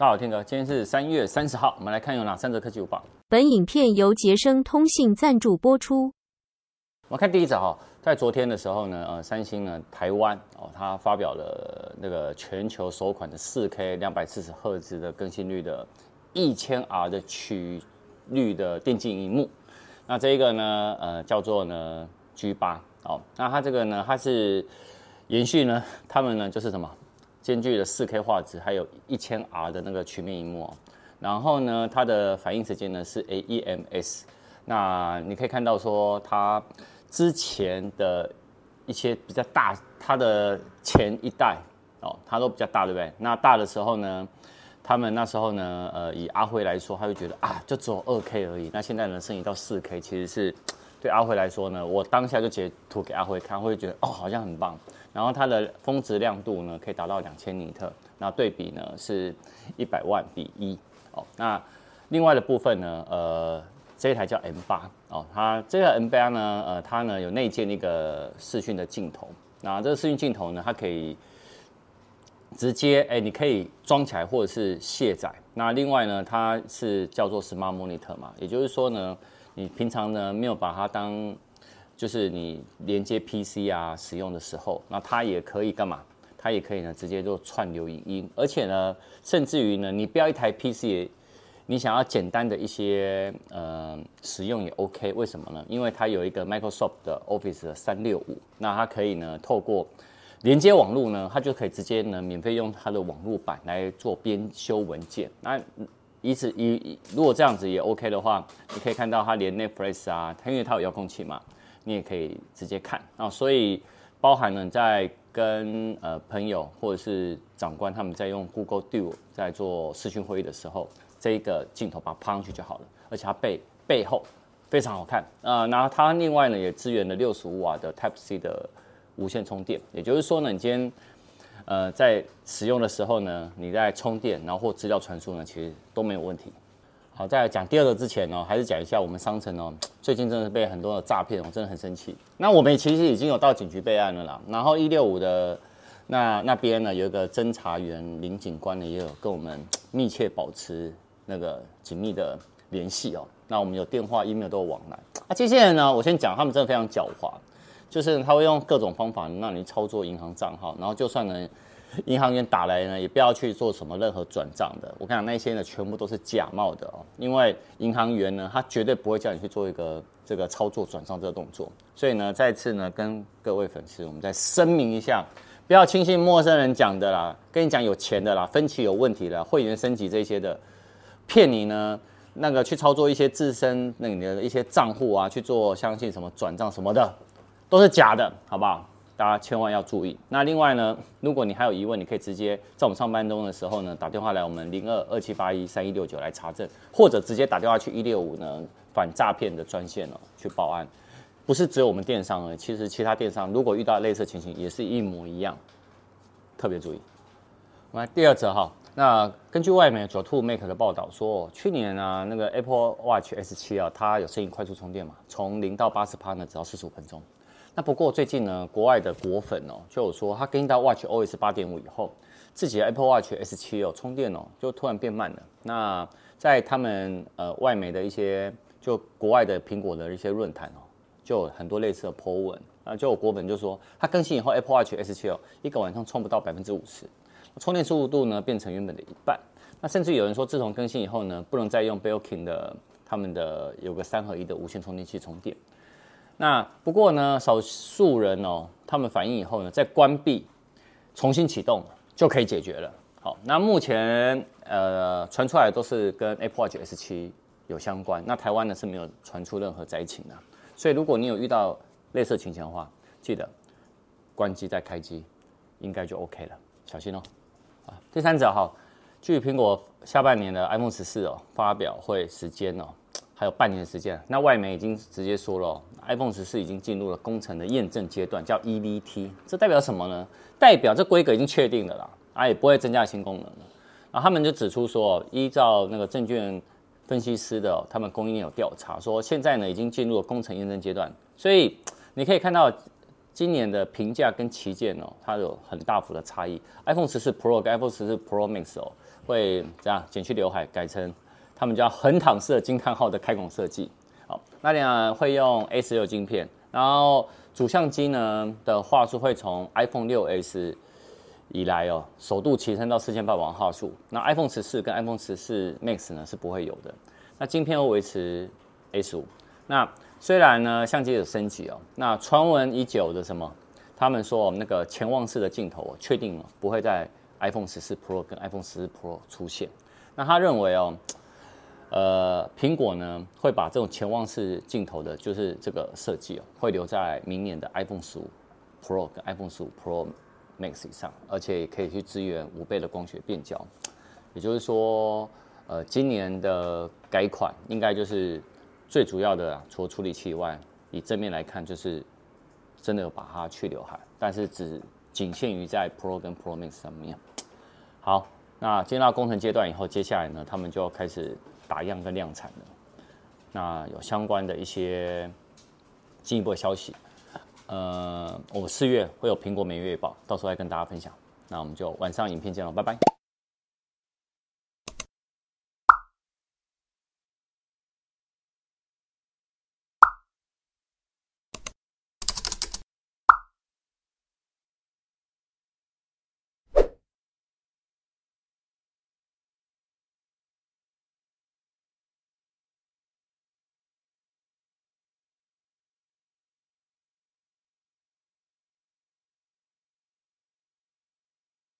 大家好，天哥，今天是三月三十号，我们来看有哪三则科技午报。本影片由杰生通信赞助播出。我们看第一则哈，在昨天的时候呢，呃，三星呢，台湾哦，它发表了那个全球首款的四 K 两百四十赫兹的更新率的一千 R 的曲率的电竞荧幕。那这一个呢，呃，叫做呢 G 八哦，那它这个呢，它是延续呢，他们呢就是什么？兼具了 4K 画质，还有 1000R 的那个曲面荧幕，然后呢，它的反应时间呢是 AEMS。那你可以看到说，它之前的一些比较大，它的前一代哦，它都比较大，对不对？那大的时候呢，他们那时候呢，呃，以阿辉来说，他会觉得啊，就只有 2K 而已。那现在呢，升级到 4K，其实是对阿辉来说呢，我当下就截图给阿辉看，会觉得哦，好像很棒。然后它的峰值亮度呢，可以达到两千尼特，那对比呢是一百万比一哦。那另外的部分呢，呃，这一台叫 M 八哦，它这个 M 八呢，呃，它呢有内建一个视讯的镜头，那这个视讯镜头呢，它可以直接哎，你可以装起来或者是卸载。那另外呢，它是叫做 Smart Monitor 嘛，也就是说呢，你平常呢没有把它当就是你连接 PC 啊使用的时候，那它也可以干嘛？它也可以呢直接做串流影音，而且呢，甚至于呢，你不要一台 PC，你想要简单的一些呃使用也 OK。为什么呢？因为它有一个 Microsoft 的 Office 的三六五，那它可以呢透过连接网络呢，它就可以直接呢免费用它的网络版来做编修文件。那以此以如果这样子也 OK 的话，你可以看到它连 Netflix 啊，它因为它有遥控器嘛。你也可以直接看啊，所以包含了在跟呃朋友或者是长官他们在用 Google Duo 在做视讯会议的时候，这一个镜头把它趴上去就好了，而且它背背后非常好看啊。然后它另外呢也支援了六十五瓦的 Type C 的无线充电，也就是说呢，你今天呃在使用的时候呢，你在充电然后或资料传输呢，其实都没有问题。好，在讲第二个之前呢，还是讲一下我们商城哦，最近真的是被很多的诈骗，我真的很生气。那我们其实已经有到警局备案了啦。然后一六五的那那边呢，有一个侦查员林警官呢，也有跟我们密切保持那个紧密的联系哦。那我们有电话、email 都有往来。那这些人呢，我先讲，他们真的非常狡猾，就是他会用各种方法让你操作银行账号，然后就算呢。银行员打来呢，也不要去做什么任何转账的。我跟你讲，那些呢全部都是假冒的哦。因为银行员呢，他绝对不会叫你去做一个这个操作转账这个动作。所以呢，再次呢跟各位粉丝，我们再声明一下，不要轻信陌生人讲的啦，跟你讲有钱的啦，分期有问题的，会员升级这些的，骗你呢那个去操作一些自身那你的一些账户啊，去做相信什么转账什么的，都是假的，好不好？大家千万要注意。那另外呢，如果你还有疑问，你可以直接在我们上班中的时候呢，打电话来我们零二二七八一三一六九来查证，或者直接打电话去一六五呢反诈骗的专线哦去报案。不是只有我们电商而已，其实其他电商如果遇到类似情形，也是一模一样。特别注意。我们第二则哈，那根据外媒 9to5Mac 的报道说，去年啊那个 Apple Watch S7 啊，它有适应快速充电嘛，从零到八十趴呢只要四十五分钟。那不过最近呢，国外的果粉哦，就有说他更新到 Watch OS 八点五以后，自己的 Apple Watch S 七哦充电哦就突然变慢了。那在他们呃外媒的一些就国外的苹果的一些论坛哦，就有很多类似的 po 文啊，就有果粉就说他更新以后 Apple Watch S 七哦一个晚上充不到百分之五十，充电速度呢变成原本的一半。那甚至有人说自从更新以后呢，不能再用 Belkin 的他们的有个三合一的无线充电器充电。那不过呢，少数人哦，他们反应以后呢，再关闭、重新启动就可以解决了。好，那目前呃传出来都是跟 Apple Watch S7 有相关。那台湾呢是没有传出任何灾情的，所以如果你有遇到类似情形的话，记得关机再开机，应该就 OK 了，小心哦。啊，第三则哈，据苹果下半年的 iPhone 十四哦发表会时间哦。还有半年的时间，那外媒已经直接说了，iPhone 十四已经进入了工程的验证阶段，叫 EVT，这代表什么呢？代表这规格已经确定了啦，啊也不会增加新功能了。然后他们就指出说，依照那个证券分析师的他们供应链有调查说，现在呢已经进入了工程验证阶段，所以你可以看到今年的评价跟旗舰哦，它有很大幅的差异。iPhone 十四 Pro 跟 iPhone 十四 Pro Max 哦，会这样剪去刘海，改成他们叫横躺式的惊叹号的开孔设计。好，那里会用 A 十六晶片，然后主相机呢的画素会从 iPhone 六 S 以来哦，首度提升到四千八百万画素。那 iPhone 十四跟 iPhone 十四 Max 呢是不会有的。那晶片会维持 A 十五。那虽然呢相机有升级哦，那传闻已久的什么？他们说那个潜望式的镜头哦，确定不会在 iPhone 十四 Pro 跟 iPhone 十四 Pro 出现。那他认为哦。呃，苹果呢会把这种潜望式镜头的，就是这个设计哦，会留在明年的 iPhone 十五 Pro 跟 iPhone 十五 Pro Max 以上，而且也可以去支援五倍的光学变焦。也就是说，呃，今年的改款应该就是最主要的，除了处理器以外，以正面来看，就是真的有把它去刘海，但是只仅限于在 Pro 跟 Pro Max 上面。好，那进到工程阶段以后，接下来呢，他们就要开始。打样跟量产的，那有相关的一些进一步的消息，呃，我们四月会有苹果每月报，到时候来跟大家分享。那我们就晚上影片见了，拜拜。